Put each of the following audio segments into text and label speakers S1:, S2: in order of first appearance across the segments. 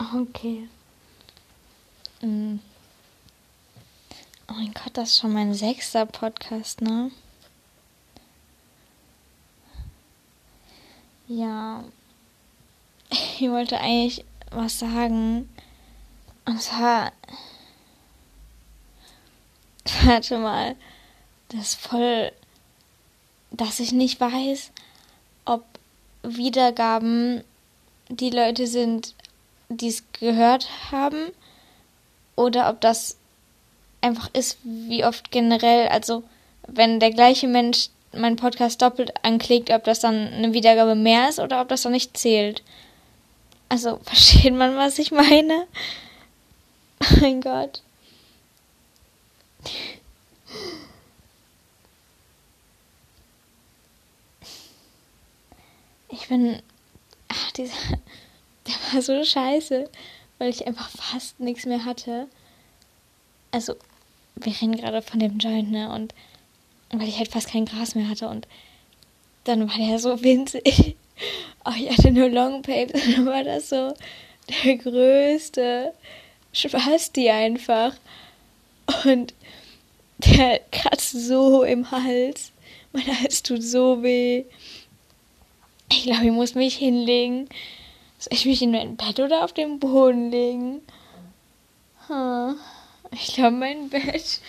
S1: Okay. Mm. Oh mein Gott, das ist schon mein sechster Podcast, ne? Ja. Ich wollte eigentlich was sagen. Und zwar. Warte mal. Das ist voll. Dass ich nicht weiß, ob Wiedergaben die Leute sind, die es gehört haben, oder ob das einfach ist, wie oft generell, also wenn der gleiche Mensch meinen Podcast doppelt anklickt, ob das dann eine Wiedergabe mehr ist oder ob das dann nicht zählt. Also, versteht man, was ich meine? Oh mein Gott. Ich bin. Ach, dieser. War so scheiße, weil ich einfach fast nichts mehr hatte. Also, wir reden gerade von dem Joint, ne? Und weil ich halt fast kein Gras mehr hatte und dann war der so winzig. Oh, ich hatte nur Long Papes und dann war das so der größte Spasti einfach. Und der kratzt so im Hals. Mein Hals tut so weh. Ich glaube, ich muss mich hinlegen. Soll ich mich in mein Bett oder auf den Boden legen? Hm. Ich glaube, mein Bett.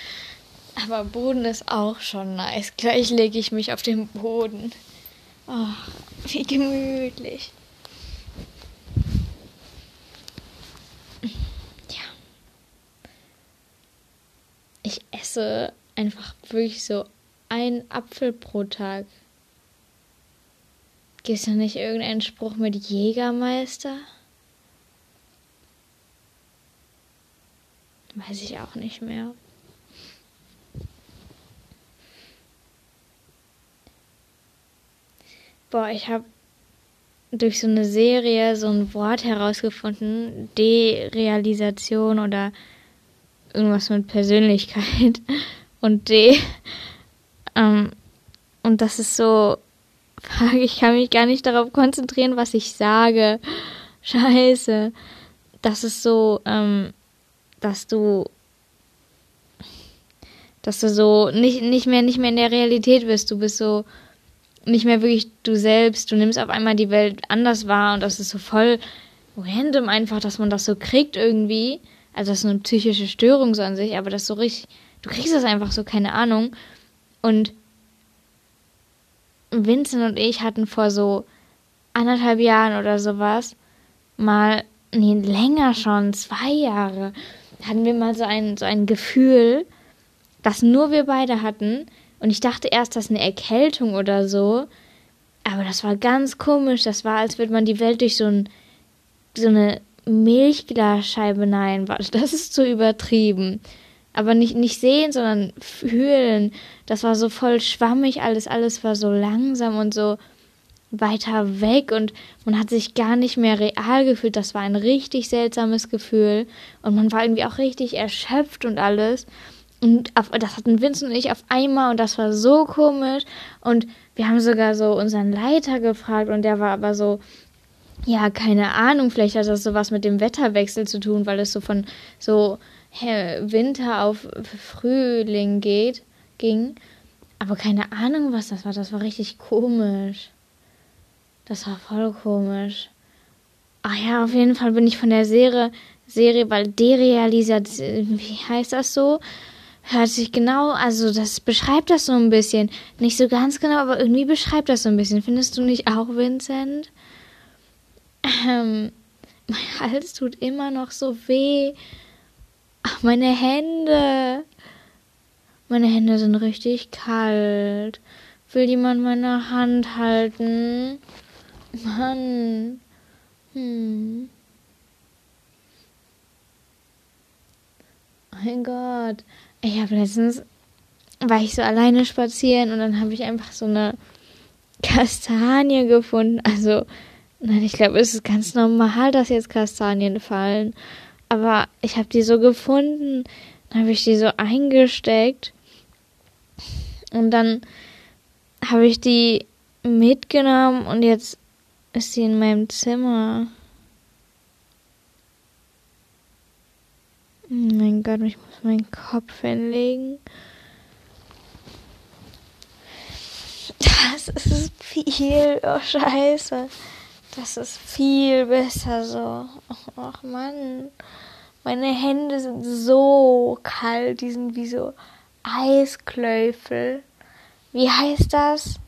S1: Aber Boden ist auch schon nice. Gleich lege ich mich auf den Boden. Oh, wie gemütlich. Ja. Ich esse einfach wirklich so einen Apfel pro Tag. Gibt es da nicht irgendeinen Spruch mit Jägermeister? Weiß ich auch nicht mehr. Boah, ich habe durch so eine Serie so ein Wort herausgefunden, Derealisation oder irgendwas mit Persönlichkeit und D. Ähm, und das ist so, ich kann mich gar nicht darauf konzentrieren, was ich sage. Scheiße. Das ist so, ähm, dass du, dass du so nicht, nicht mehr, nicht mehr in der Realität bist. Du bist so, nicht mehr wirklich du selbst. Du nimmst auf einmal die Welt anders wahr und das ist so voll random einfach, dass man das so kriegt irgendwie. Also das ist eine psychische Störung so an sich, aber das so richtig, du kriegst das einfach so, keine Ahnung. Und Vincent und ich hatten vor so anderthalb Jahren oder sowas mal, nee, länger schon, zwei Jahre, hatten wir mal so ein, so ein Gefühl, das nur wir beide hatten, und ich dachte erst, das ist eine Erkältung oder so. Aber das war ganz komisch. Das war, als würde man die Welt durch so, ein, so eine Milchglasscheibe nein. Das ist zu übertrieben. Aber nicht, nicht sehen, sondern fühlen. Das war so voll schwammig alles. Alles war so langsam und so weiter weg und man hat sich gar nicht mehr real gefühlt. Das war ein richtig seltsames Gefühl und man war irgendwie auch richtig erschöpft und alles. Und auf, das hatten Vincent und ich auf einmal und das war so komisch. Und wir haben sogar so unseren Leiter gefragt und der war aber so, ja, keine Ahnung, vielleicht hat das sowas mit dem Wetterwechsel zu tun, weil es so von so Winter auf Frühling geht, ging. Aber keine Ahnung, was das war. Das war richtig komisch. Das war voll komisch. Ach ja, auf jeden Fall bin ich von der Serie, Serie, weil Derealisation, wie heißt das so? hört sich genau, also das beschreibt das so ein bisschen. Nicht so ganz genau, aber irgendwie beschreibt das so ein bisschen. Findest du nicht auch, Vincent? Ähm, mein Hals tut immer noch so weh. Ach, meine Hände. Meine Hände sind richtig kalt. Will jemand meine Hand halten? Mann. Hm. Mein Gott. Ich habe letztens, war ich so alleine spazieren und dann habe ich einfach so eine Kastanie gefunden. Also, nein, ich glaube, es ist ganz normal, dass jetzt Kastanien fallen. Aber ich habe die so gefunden, dann habe ich die so eingesteckt und dann habe ich die mitgenommen und jetzt ist sie in meinem Zimmer. mein Gott, ich muss meinen Kopf hinlegen. Das ist viel, oh Scheiße. Das ist viel besser so. Ach Mann. Meine Hände sind so kalt, die sind wie so Eisklöffel. Wie heißt das?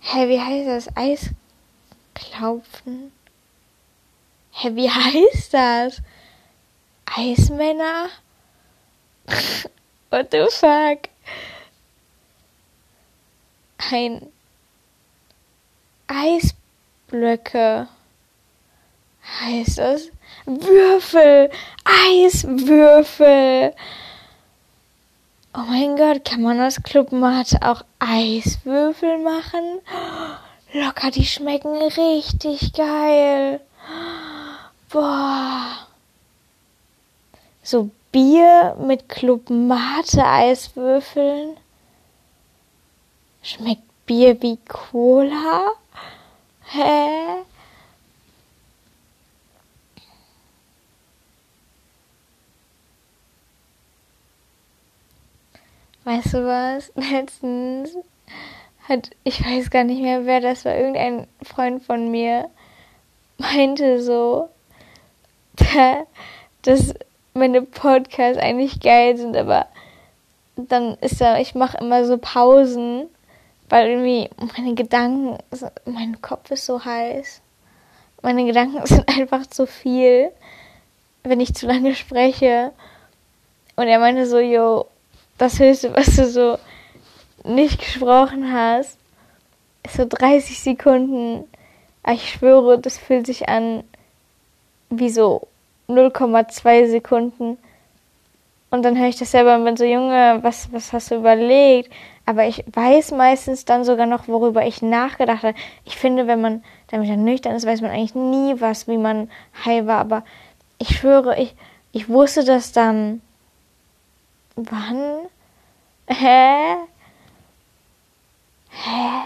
S1: Hä, wie heißt das? Eisklaufen? Hä, wie heißt das? Eismänner? What the fuck? Ein Eisblöcke heißt es? Würfel! Eiswürfel! Oh mein Gott, kann man aus Clubmate auch Eiswürfel machen? Locker, die schmecken richtig geil. Boah. So Bier mit Clubmate Eiswürfeln. Schmeckt Bier wie Cola? Hä? Weißt du was? Letztens hat, ich weiß gar nicht mehr, wer das war, irgendein Freund von mir meinte so, dass meine Podcasts eigentlich geil sind, aber dann ist da, ich mache immer so Pausen, weil irgendwie meine Gedanken, mein Kopf ist so heiß. Meine Gedanken sind einfach zu viel, wenn ich zu lange spreche. Und er meinte so, yo, das Höchste, was du so nicht gesprochen hast, ist so 30 Sekunden. Ich schwöre, das fühlt sich an wie so 0,2 Sekunden. Und dann höre ich das selber und bin so, Junge, was, was hast du überlegt? Aber ich weiß meistens dann sogar noch, worüber ich nachgedacht habe. Ich finde, wenn man damit dann nüchtern ist, weiß man eigentlich nie was, wie man high war. Aber ich schwöre, ich, ich wusste das dann Wann? Hä? Hä?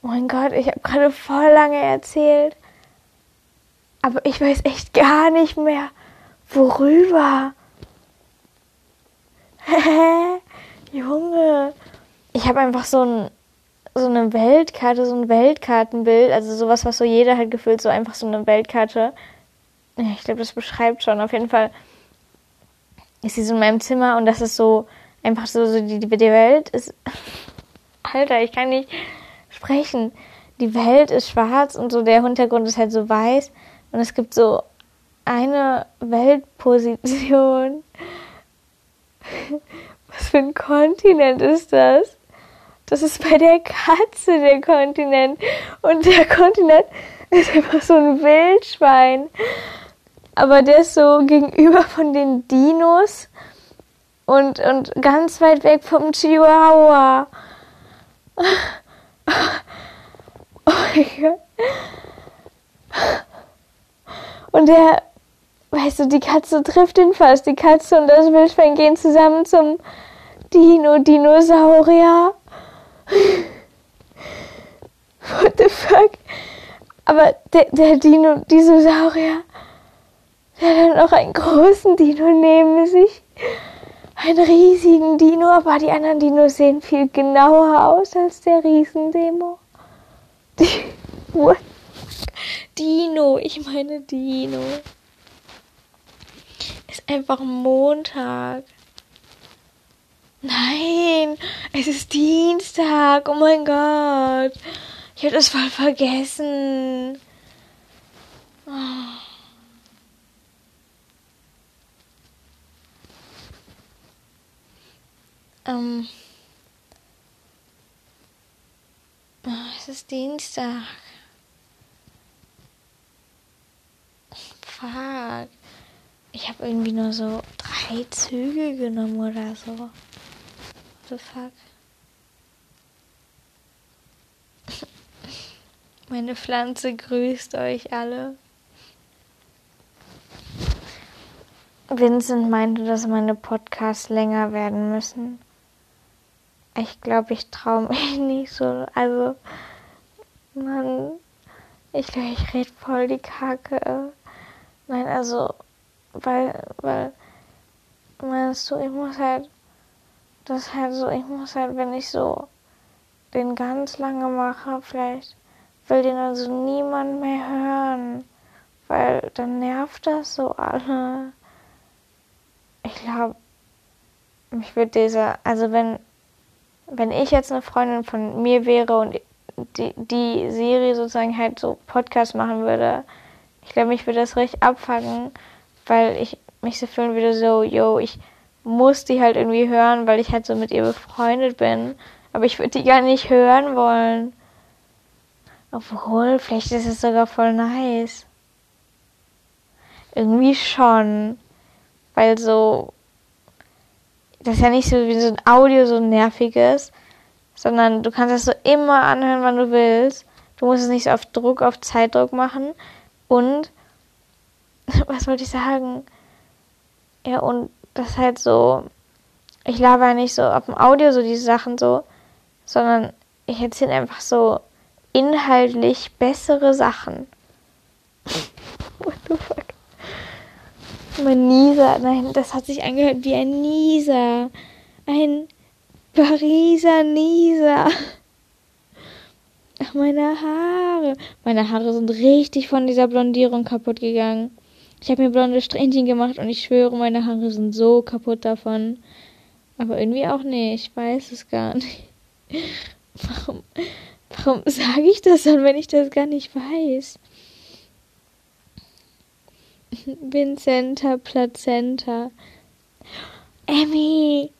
S1: Mein Gott, ich habe gerade voll lange erzählt. Aber ich weiß echt gar nicht mehr, worüber. Hä? Junge. Ich habe einfach so ein so eine Weltkarte, so ein Weltkartenbild, also sowas, was so jeder hat gefühlt, so einfach so eine Weltkarte. Ich glaube, das beschreibt schon. Auf jeden Fall ist sie so in meinem Zimmer und das ist so einfach so, so die, die Welt ist. Alter, ich kann nicht sprechen. Die Welt ist schwarz und so der Hintergrund ist halt so weiß und es gibt so eine Weltposition. Was für ein Kontinent ist das? Das ist bei der Katze der Kontinent. Und der Kontinent ist einfach so ein Wildschwein aber der ist so gegenüber von den Dinos und, und ganz weit weg vom Chihuahua. Oh mein Gott. Und der, weißt du, die Katze trifft ihn fast. Die Katze und das Wildschwein gehen zusammen zum Dino-Dinosaurier. What the fuck? Aber der, der Dino-Dinosaurier der hat noch einen großen Dino neben sich. Einen riesigen Dino, aber die anderen Dinos sehen viel genauer aus als der Riesendemo. What? Dino, ich meine Dino. Ist einfach Montag. Nein, es ist Dienstag. Oh mein Gott. Ich habe das voll vergessen. Oh. Ähm, oh, es ist Dienstag. Fuck. Ich habe irgendwie nur so drei Züge genommen oder so. The fuck? Meine Pflanze grüßt euch alle. Vincent meinte, dass meine Podcasts länger werden müssen. Ich glaube, ich traue mich nicht so. Also, Mann, ich glaube, ich rede voll die Kacke. Nein, also, weil, weil meinst du, ich muss halt, das ist halt so, ich muss halt, wenn ich so den ganz lange mache, vielleicht will den also niemand mehr hören, weil dann nervt das so alle. Ich glaube, mich würde dieser, also wenn, wenn ich jetzt eine Freundin von mir wäre und die, die Serie sozusagen halt so Podcast machen würde, ich glaube, mich würde das richtig abfangen, weil ich mich so fühlen würde, so, yo, ich muss die halt irgendwie hören, weil ich halt so mit ihr befreundet bin. Aber ich würde die gar nicht hören wollen. Obwohl, vielleicht ist es sogar voll nice. Irgendwie schon. Weil so. Das ist ja nicht so wie so ein Audio so nerviges, sondern du kannst das so immer anhören, wann du willst. Du musst es nicht so auf Druck, auf Zeitdruck machen. Und, was wollte ich sagen? Ja, und das halt so, ich laber ja nicht so auf dem Audio so diese Sachen so, sondern ich erzähle einfach so inhaltlich bessere Sachen. What the fuck? Mein Nieser, nein, das hat sich angehört wie ein Nieser. Ein Pariser Nieser. Ach, meine Haare. Meine Haare sind richtig von dieser Blondierung kaputt gegangen. Ich habe mir blonde Strähnchen gemacht und ich schwöre, meine Haare sind so kaputt davon. Aber irgendwie auch nicht. Ich weiß es gar nicht. Warum, warum sage ich das dann, wenn ich das gar nicht weiß? Vincenta Plazenta. Emmy!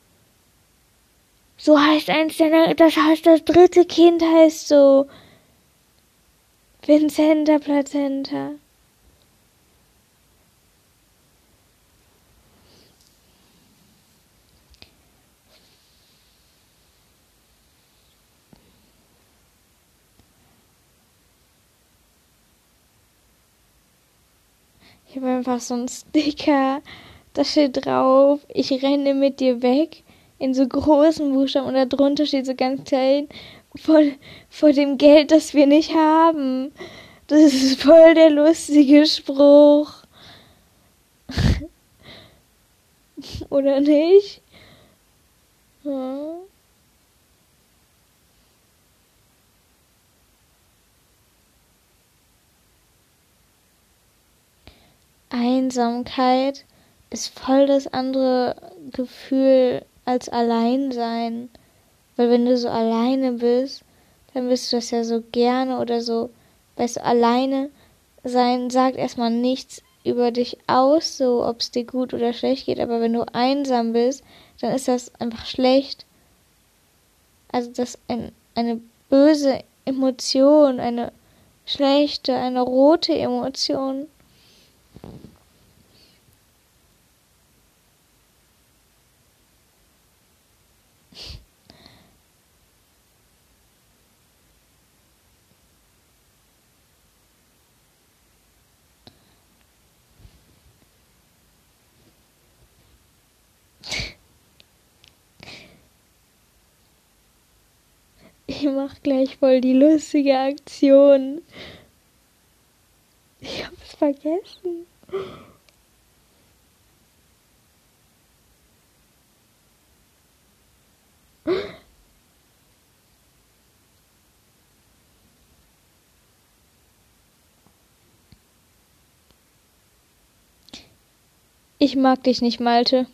S1: So heißt eins deiner, das heißt, das dritte Kind heißt so. Vincenta Plazenta. Ich habe einfach so einen Sticker, da steht drauf, ich renne mit dir weg in so großen Buchstaben und da drunter steht so ganz klein, vor, vor dem Geld, das wir nicht haben. Das ist voll der lustige Spruch. Oder nicht? Hm? Einsamkeit ist voll das andere Gefühl als Alleinsein. Weil wenn du so alleine bist, dann bist du das ja so gerne oder so, weißt du, alleine sein sagt erstmal nichts über dich aus, so ob es dir gut oder schlecht geht, aber wenn du einsam bist, dann ist das einfach schlecht. Also das ein, eine böse Emotion, eine schlechte, eine rote Emotion. Ich mach gleich voll die lustige Aktion. Ich hab's vergessen. Ich mag dich nicht, Malte.